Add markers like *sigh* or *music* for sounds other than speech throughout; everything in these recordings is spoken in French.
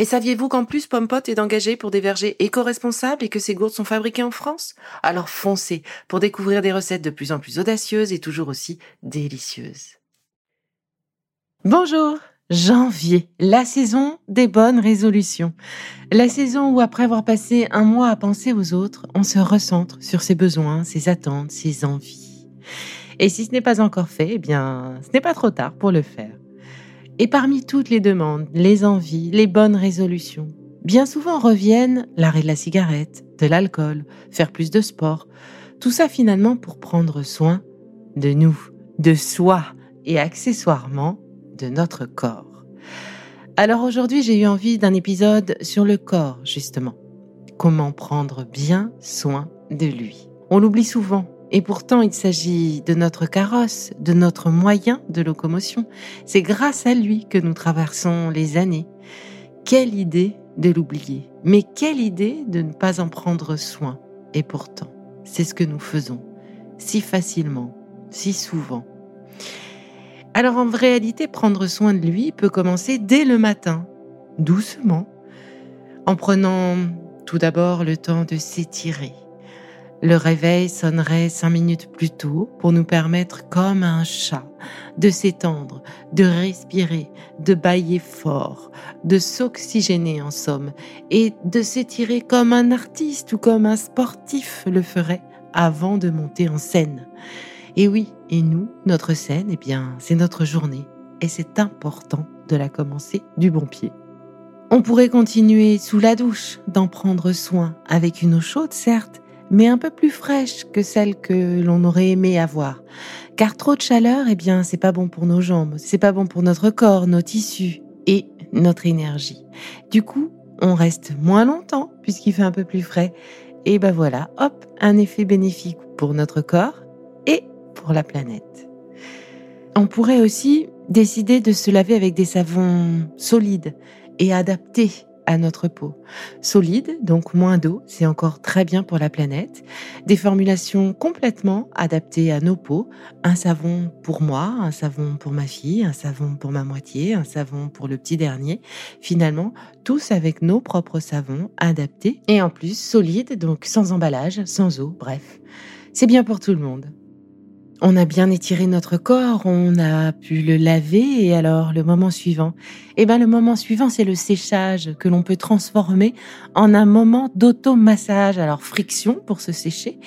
Et saviez-vous qu'en plus Pompot est engagé pour des vergers éco-responsables et que ces gourdes sont fabriquées en France? Alors foncez pour découvrir des recettes de plus en plus audacieuses et toujours aussi délicieuses. Bonjour Janvier, la saison des bonnes résolutions. La saison où après avoir passé un mois à penser aux autres, on se recentre sur ses besoins, ses attentes, ses envies. Et si ce n'est pas encore fait, eh bien, ce n'est pas trop tard pour le faire. Et parmi toutes les demandes, les envies, les bonnes résolutions, bien souvent reviennent l'arrêt de la cigarette, de l'alcool, faire plus de sport. Tout ça finalement pour prendre soin de nous, de soi et accessoirement de notre corps. Alors aujourd'hui j'ai eu envie d'un épisode sur le corps justement. Comment prendre bien soin de lui. On l'oublie souvent et pourtant, il s'agit de notre carrosse, de notre moyen de locomotion. C'est grâce à lui que nous traversons les années. Quelle idée de l'oublier. Mais quelle idée de ne pas en prendre soin. Et pourtant, c'est ce que nous faisons. Si facilement, si souvent. Alors en réalité, prendre soin de lui peut commencer dès le matin, doucement, en prenant tout d'abord le temps de s'étirer le réveil sonnerait cinq minutes plus tôt pour nous permettre, comme un chat, de s'étendre, de respirer, de bailler fort, de s'oxygéner en somme, et de s'étirer comme un artiste ou comme un sportif le ferait avant de monter en scène. Et oui, et nous, notre scène, eh bien, c'est notre journée, et c'est important de la commencer du bon pied. On pourrait continuer sous la douche, d'en prendre soin, avec une eau chaude certes, mais un peu plus fraîche que celle que l'on aurait aimé avoir. Car trop de chaleur, eh bien, c'est pas bon pour nos jambes, c'est pas bon pour notre corps, nos tissus et notre énergie. Du coup, on reste moins longtemps puisqu'il fait un peu plus frais. Et ben voilà, hop, un effet bénéfique pour notre corps et pour la planète. On pourrait aussi décider de se laver avec des savons solides et adaptés à notre peau. Solide, donc moins d'eau, c'est encore très bien pour la planète. Des formulations complètement adaptées à nos peaux. Un savon pour moi, un savon pour ma fille, un savon pour ma moitié, un savon pour le petit dernier. Finalement, tous avec nos propres savons adaptés et en plus solides, donc sans emballage, sans eau, bref. C'est bien pour tout le monde. On a bien étiré notre corps, on a pu le laver et alors le moment suivant, eh ben le moment suivant c'est le séchage que l'on peut transformer en un moment d'automassage, alors friction pour se sécher.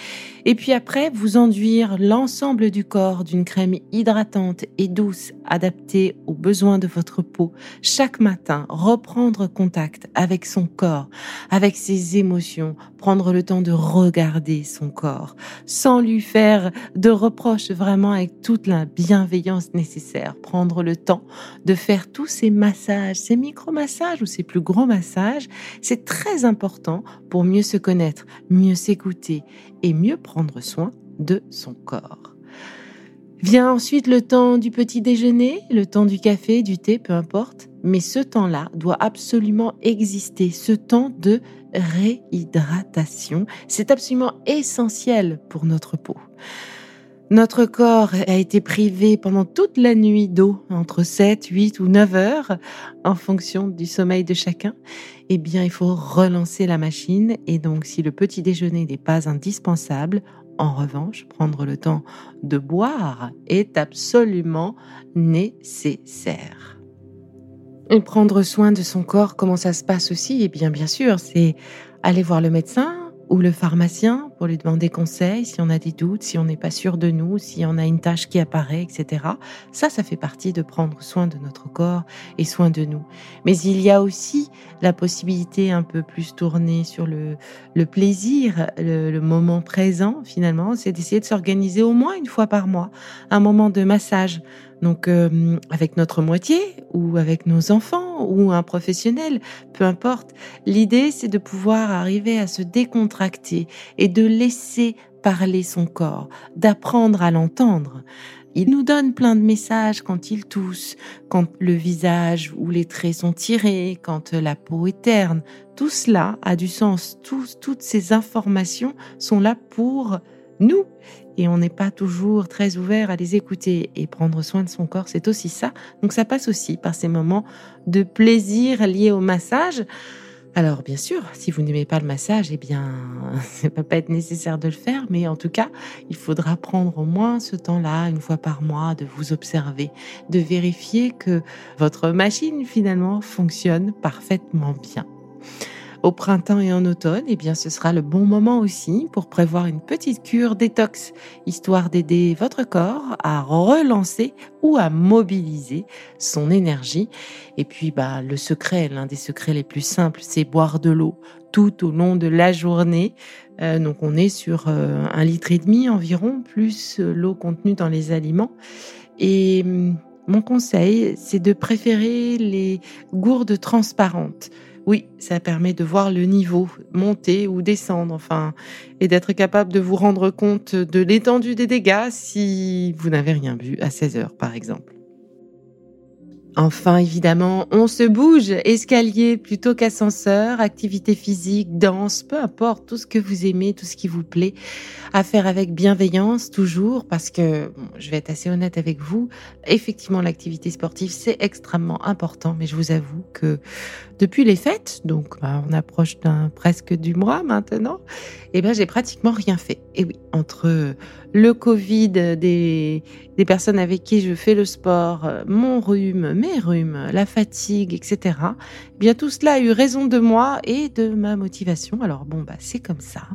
Et puis après vous enduire l'ensemble du corps d'une crème hydratante et douce adaptée aux besoins de votre peau. Chaque matin, reprendre contact avec son corps, avec ses émotions, prendre le temps de regarder son corps sans lui faire de reproches vraiment avec toute la bienveillance nécessaire. Prendre le temps de faire tous ces massages, ces micro-massages ou ces plus gros massages, c'est très important pour mieux se connaître, mieux s'écouter et mieux prendre soin de son corps. Vient ensuite le temps du petit déjeuner, le temps du café, du thé, peu importe. Mais ce temps-là doit absolument exister, ce temps de réhydratation. C'est absolument essentiel pour notre peau. Notre corps a été privé pendant toute la nuit d'eau, entre 7, 8 ou 9 heures, en fonction du sommeil de chacun. Eh bien, il faut relancer la machine. Et donc, si le petit déjeuner n'est pas indispensable, en revanche, prendre le temps de boire est absolument nécessaire. Et prendre soin de son corps, comment ça se passe aussi? Eh bien, bien sûr, c'est aller voir le médecin ou le pharmacien pour lui demander conseil si on a des doutes, si on n'est pas sûr de nous, si on a une tâche qui apparaît, etc. Ça, ça fait partie de prendre soin de notre corps et soin de nous. Mais il y a aussi la possibilité un peu plus tournée sur le, le plaisir, le, moment présent finalement, c'est d'essayer de s'organiser au moins une fois par mois, un moment de massage. Donc euh, avec notre moitié ou avec nos enfants ou un professionnel, peu importe. L'idée, c'est de pouvoir arriver à se décontracter et de laisser parler son corps, d'apprendre à l'entendre. Il nous donne plein de messages quand il tousse, quand le visage ou les traits sont tirés, quand la peau est terne. Tout cela a du sens. toutes ces informations sont là pour nous. Et on n'est pas toujours très ouvert à les écouter. Et prendre soin de son corps, c'est aussi ça. Donc ça passe aussi par ces moments de plaisir liés au massage. Alors bien sûr, si vous n'aimez pas le massage, eh bien, *laughs* ça va pas être nécessaire de le faire, mais en tout cas, il faudra prendre au moins ce temps-là, une fois par mois, de vous observer, de vérifier que votre machine finalement fonctionne parfaitement bien au printemps et en automne, eh bien, ce sera le bon moment aussi pour prévoir une petite cure détox, histoire d'aider votre corps à relancer ou à mobiliser son énergie. Et puis, bah, le secret, l'un des secrets les plus simples, c'est boire de l'eau tout au long de la journée. Euh, donc, on est sur euh, un litre et demi environ, plus euh, l'eau contenue dans les aliments. Et hum, mon conseil, c'est de préférer les gourdes transparentes. Oui, ça permet de voir le niveau monter ou descendre, enfin, et d'être capable de vous rendre compte de l'étendue des dégâts si vous n'avez rien vu à 16 heures, par exemple. Enfin, évidemment, on se bouge, escalier plutôt qu'ascenseur, activité physique, danse, peu importe, tout ce que vous aimez, tout ce qui vous plaît, à faire avec bienveillance toujours, parce que je vais être assez honnête avec vous, effectivement, l'activité sportive, c'est extrêmement important, mais je vous avoue que depuis les fêtes, donc bah, on approche d'un presque du mois maintenant, eh ben j'ai pratiquement rien fait. Et oui, entre le Covid des, des personnes avec qui je fais le sport, mon rhume, mes rhumes, la fatigue, etc. Eh bien tout cela a eu raison de moi et de ma motivation. Alors bon bah c'est comme ça,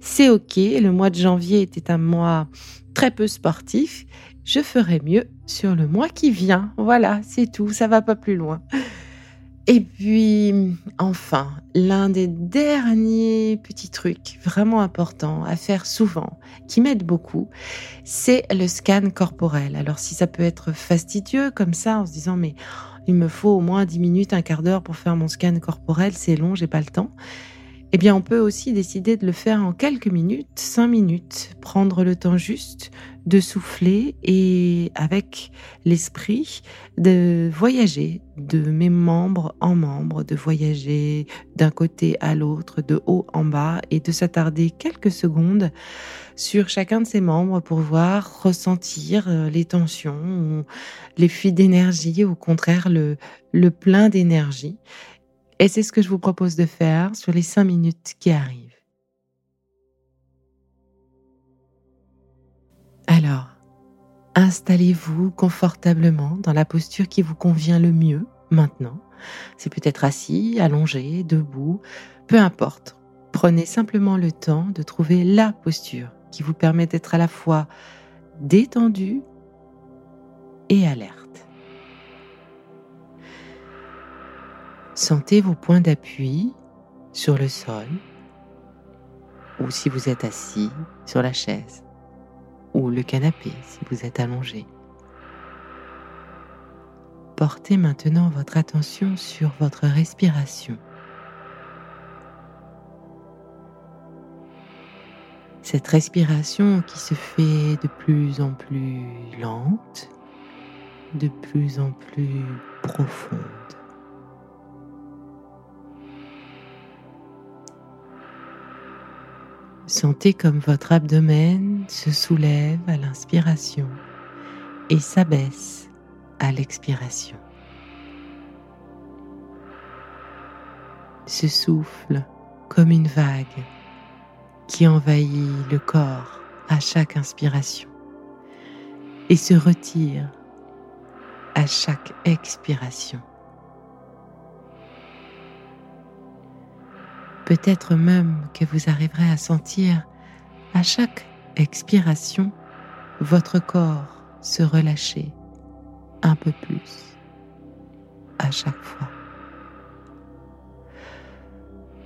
c'est ok. Le mois de janvier était un mois très peu sportif. Je ferai mieux sur le mois qui vient. Voilà, c'est tout. Ça va pas plus loin. Et puis, enfin, l'un des derniers petits trucs vraiment importants à faire souvent, qui m'aide beaucoup, c'est le scan corporel. Alors, si ça peut être fastidieux comme ça, en se disant, mais il me faut au moins 10 minutes, un quart d'heure pour faire mon scan corporel, c'est long, j'ai pas le temps eh bien on peut aussi décider de le faire en quelques minutes, cinq minutes, prendre le temps juste de souffler et avec l'esprit de voyager de mes membres en membres, de voyager d'un côté à l'autre, de haut en bas et de s'attarder quelques secondes sur chacun de ces membres pour voir ressentir euh, les tensions, les fuites d'énergie, au contraire le, le plein d'énergie et c'est ce que je vous propose de faire sur les cinq minutes qui arrivent. Alors, installez-vous confortablement dans la posture qui vous convient le mieux maintenant. C'est peut-être assis, allongé, debout, peu importe. Prenez simplement le temps de trouver la posture qui vous permet d'être à la fois détendu et alerte. Sentez vos points d'appui sur le sol ou si vous êtes assis sur la chaise ou le canapé si vous êtes allongé. Portez maintenant votre attention sur votre respiration. Cette respiration qui se fait de plus en plus lente, de plus en plus profonde. Sentez comme votre abdomen se soulève à l'inspiration et s'abaisse à l'expiration. Se souffle comme une vague qui envahit le corps à chaque inspiration et se retire à chaque expiration. Peut-être même que vous arriverez à sentir à chaque expiration votre corps se relâcher un peu plus à chaque fois.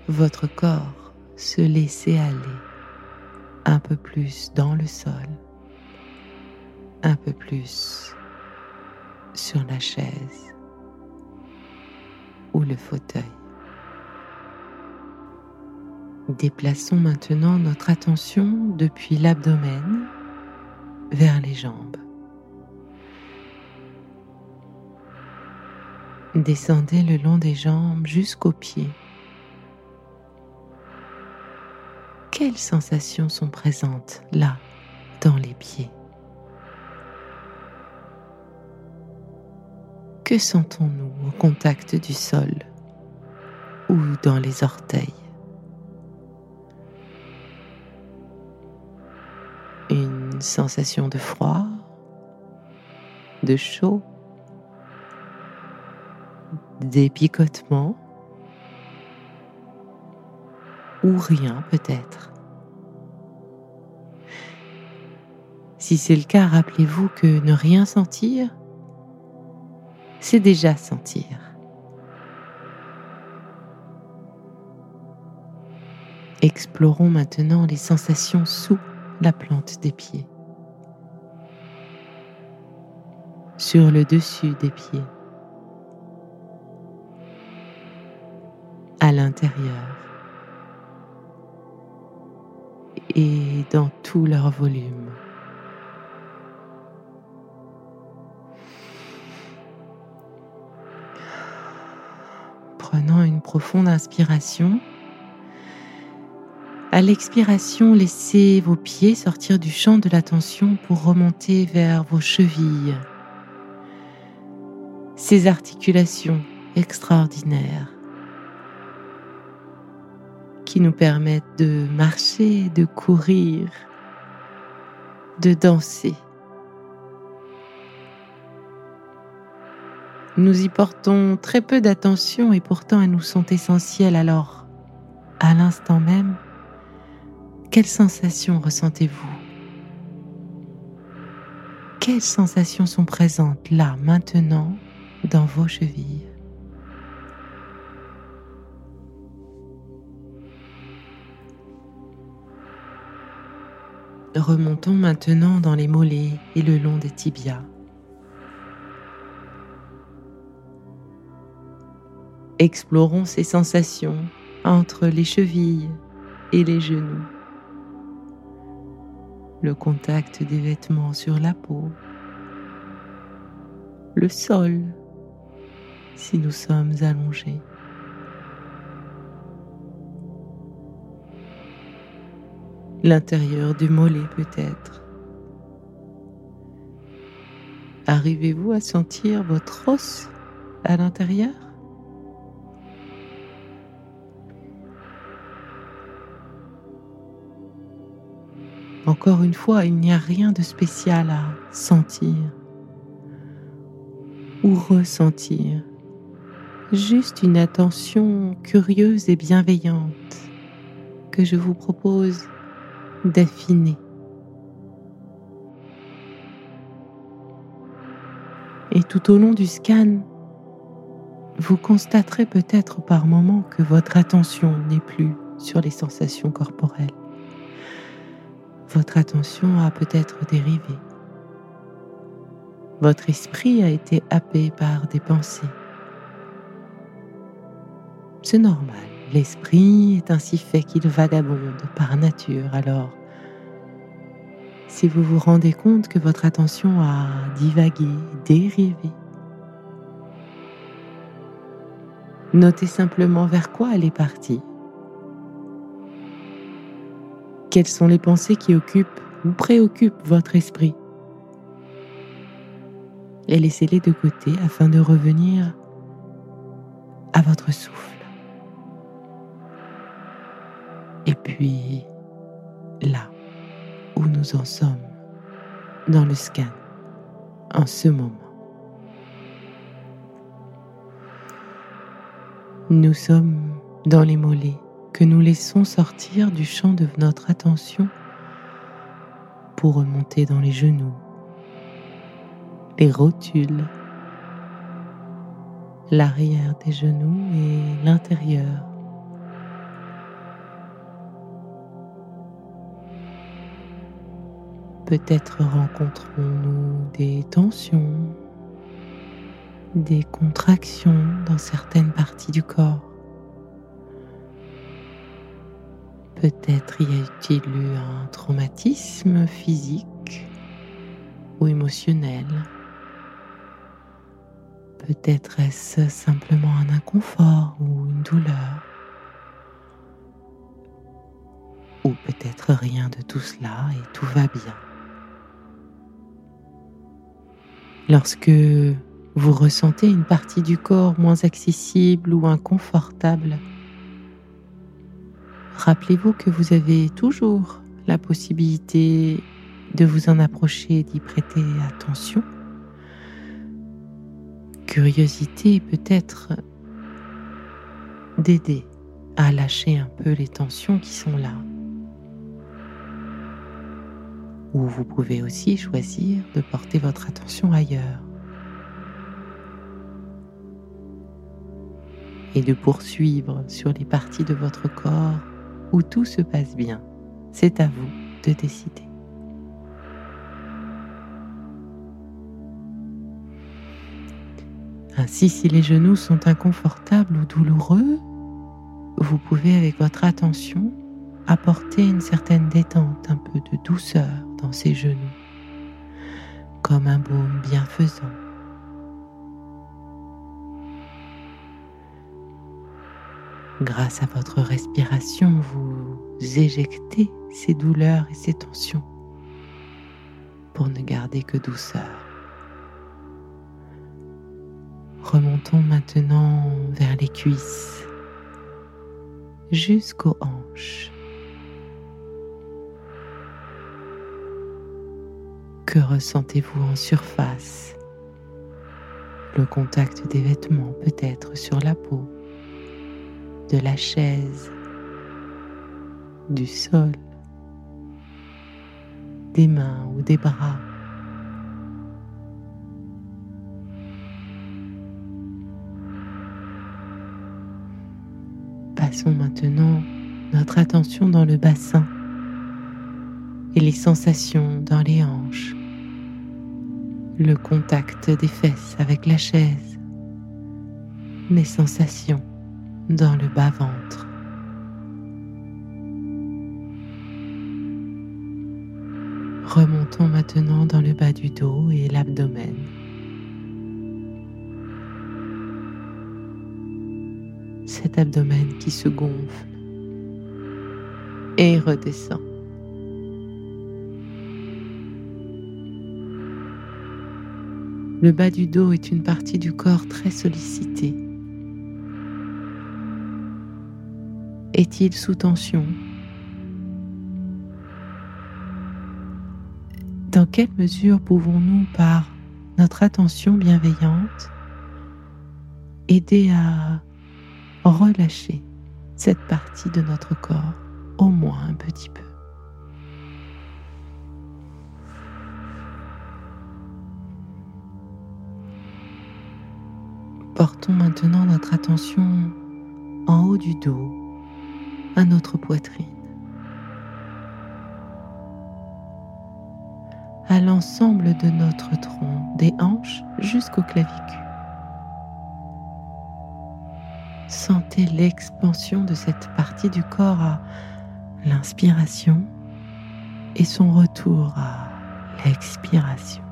Votre corps se laisser aller un peu plus dans le sol, un peu plus sur la chaise ou le fauteuil. Déplaçons maintenant notre attention depuis l'abdomen vers les jambes. Descendez le long des jambes jusqu'aux pieds. Quelles sensations sont présentes là, dans les pieds? Que sentons-nous au contact du sol ou dans les orteils? Une sensation de froid, de chaud, des picotements ou rien peut-être. Si c'est le cas, rappelez-vous que ne rien sentir, c'est déjà sentir. Explorons maintenant les sensations sous la plante des pieds, sur le dessus des pieds, à l'intérieur. Et dans tout leur volume. Prenant une profonde inspiration, à l'expiration, laissez vos pieds sortir du champ de l'attention pour remonter vers vos chevilles. Ces articulations extraordinaires qui nous permettent de marcher, de courir, de danser. Nous y portons très peu d'attention et pourtant elles nous sont essentielles alors, à l'instant même, quelles sensations ressentez-vous? Quelles sensations sont présentes là, maintenant, dans vos chevilles? Remontons maintenant dans les mollets et le long des tibias. Explorons ces sensations entre les chevilles et les genoux le contact des vêtements sur la peau, le sol si nous sommes allongés. L'intérieur du mollet peut-être. Arrivez-vous à sentir votre os à l'intérieur? Encore une fois, il n'y a rien de spécial à sentir ou ressentir, juste une attention curieuse et bienveillante que je vous propose d'affiner. Et tout au long du scan, vous constaterez peut-être par moments que votre attention n'est plus sur les sensations corporelles votre attention a peut-être dérivé. Votre esprit a été happé par des pensées. C'est normal, l'esprit est ainsi fait qu'il vagabonde par nature. Alors, si vous vous rendez compte que votre attention a divagué, dérivé, notez simplement vers quoi elle est partie Quelles sont les pensées qui occupent ou préoccupent votre esprit? Et laissez-les de côté afin de revenir à votre souffle. Et puis, là où nous en sommes, dans le scan, en ce moment. Nous sommes dans les mollets que nous laissons sortir du champ de notre attention pour remonter dans les genoux, les rotules, l'arrière des genoux et l'intérieur. Peut-être rencontrons-nous des tensions, des contractions dans certaines parties du corps. Peut-être y a-t-il eu un traumatisme physique ou émotionnel. Peut-être est-ce simplement un inconfort ou une douleur. Ou peut-être rien de tout cela et tout va bien. Lorsque vous ressentez une partie du corps moins accessible ou inconfortable, rappelez-vous que vous avez toujours la possibilité de vous en approcher d'y prêter attention. Curiosité peut-être d'aider à lâcher un peu les tensions qui sont là. Ou vous pouvez aussi choisir de porter votre attention ailleurs. Et de poursuivre sur les parties de votre corps où tout se passe bien. C'est à vous de décider. Ainsi, si les genoux sont inconfortables ou douloureux, vous pouvez avec votre attention apporter une certaine détente, un peu de douceur dans ces genoux, comme un baume bienfaisant. Grâce à votre respiration, vous éjectez ces douleurs et ces tensions pour ne garder que douceur. Remontons maintenant vers les cuisses jusqu'aux hanches. Que ressentez-vous en surface? Le contact des vêtements peut-être sur la peau, de la chaise, du sol, des mains ou des bras. Passons maintenant notre attention dans le bassin et les sensations dans les hanches le contact des fesses avec la chaise, les sensations dans le bas-ventre. Remontons maintenant dans le bas du dos et l'abdomen. Cet abdomen qui se gonfle et redescend. Le bas du dos est une partie du corps très sollicitée. Est-il sous tension Dans quelle mesure pouvons-nous, par notre attention bienveillante, aider à relâcher cette partie de notre corps, au moins un petit peu Portons maintenant notre attention en haut du dos, à notre poitrine, à l'ensemble de notre tronc, des hanches jusqu'au clavicule. Sentez l'expansion de cette partie du corps à l'inspiration et son retour à l'expiration.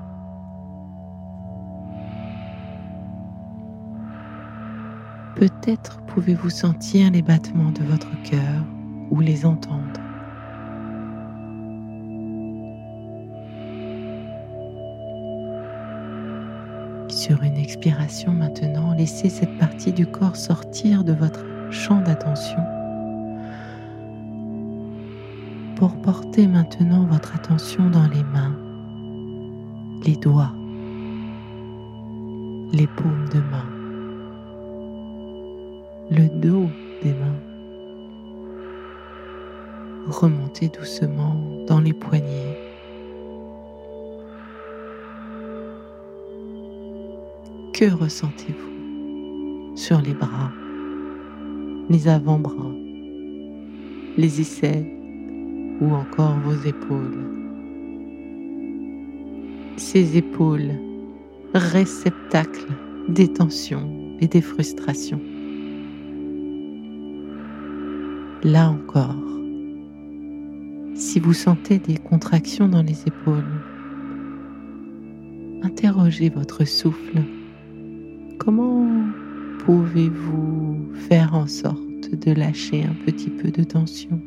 Peut-être pouvez-vous sentir les battements de votre cœur ou les entendre. Sur une expiration maintenant, laissez cette partie du corps sortir de votre champ d'attention pour porter maintenant votre attention dans les mains, les doigts, les paumes de main le dos des mains, Remontez doucement dans les poignets. Que ressentez-vous sur les bras, les avant-bras, les aisselles ou encore vos épaules? Ces épaules, réceptacles des tensions et des frustrations. Là encore, si vous sentez des contractions dans les épaules, interrogez votre souffle. Comment pouvez-vous faire en sorte de lâcher un petit peu de tension?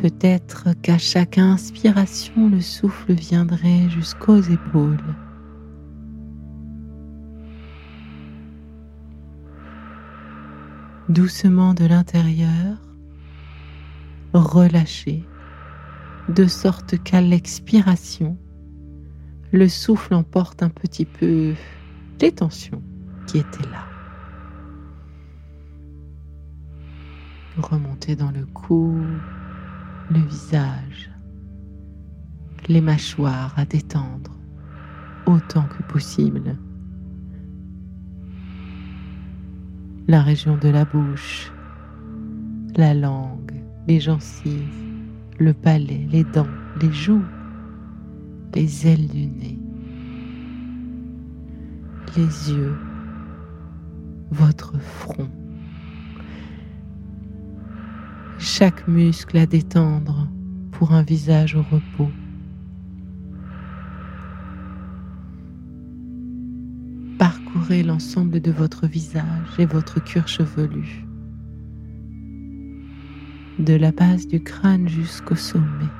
Peut-être qu'à chaque inspiration, le souffle viendrait jusqu'aux épaules. Doucement de l'intérieur, relâchez, de sorte qu'à l'expiration, le souffle emporte un petit peu les tensions qui étaient là. Remontez dans le cou, le visage, les mâchoires à détendre autant que possible. La région de la bouche, la langue, les gencives, le palais, les dents, les joues, les ailes du nez, les yeux, votre front, chaque muscle à détendre pour un visage au repos. L'ensemble de votre visage et votre cuir chevelu de la base du crâne jusqu'au sommet,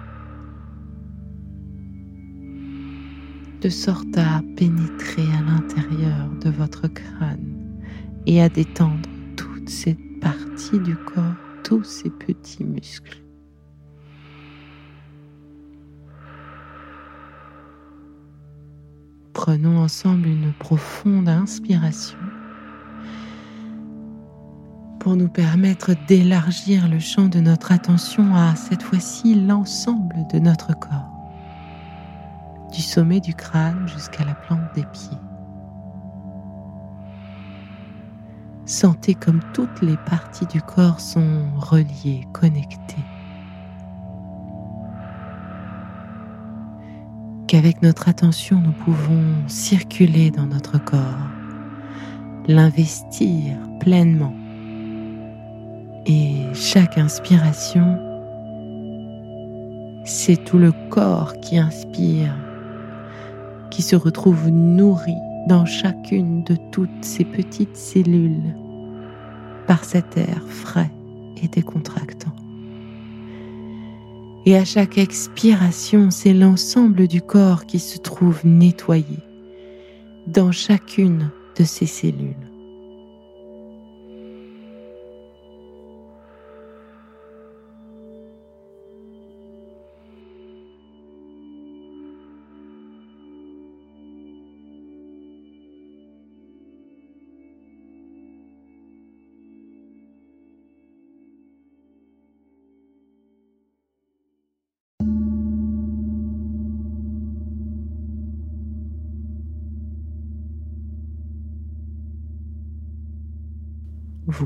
de sorte à pénétrer à l'intérieur de votre crâne et à détendre toute cette partie du corps, tous ces petits muscles. Prenons ensemble une profonde inspiration pour nous permettre d'élargir le champ de notre attention à cette fois-ci l'ensemble de notre corps, du sommet du crâne jusqu'à la plante des pieds. Sentez comme toutes les parties du corps sont reliées, connectées. Qu'avec notre attention, nous pouvons circuler dans notre corps, l'investir pleinement et chaque inspiration, c'est tout le corps qui inspire, qui se retrouve nourri dans chacune de toutes ces petites cellules par cet air frais et décontractant. Et à chaque expiration, c'est l'ensemble du corps qui se trouve nettoyé dans chacune de ces cellules.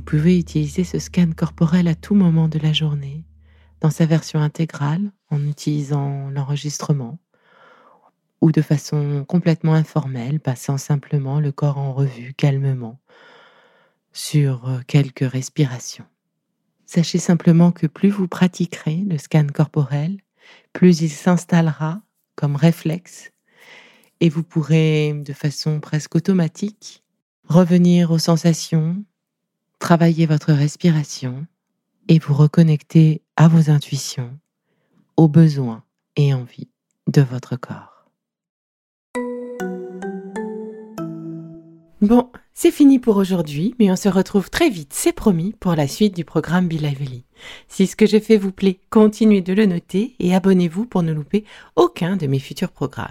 Pouvez utiliser ce scan corporel à tout moment de la journée, dans sa version intégrale, en utilisant l'enregistrement, ou de façon complètement informelle, passant simplement le corps en revue calmement sur euh, quelques respirations. Sachez simplement que plus vous pratiquerez le scan corporel, plus il s'installera comme réflexe et vous pourrez de façon presque automatique revenir aux sensations, travailler votre respiration et vous reconnecter à vos intuitions, aux besoins et envies de votre corps. Bon, c'est fini pour aujourd'hui, mais on se retrouve très vite, c'est promis, pour la suite du programme Be. Si ce que j'ai fait vous plaît, continuez de le noter et abonnez-vous pour ne louper aucun de mes futurs programmes.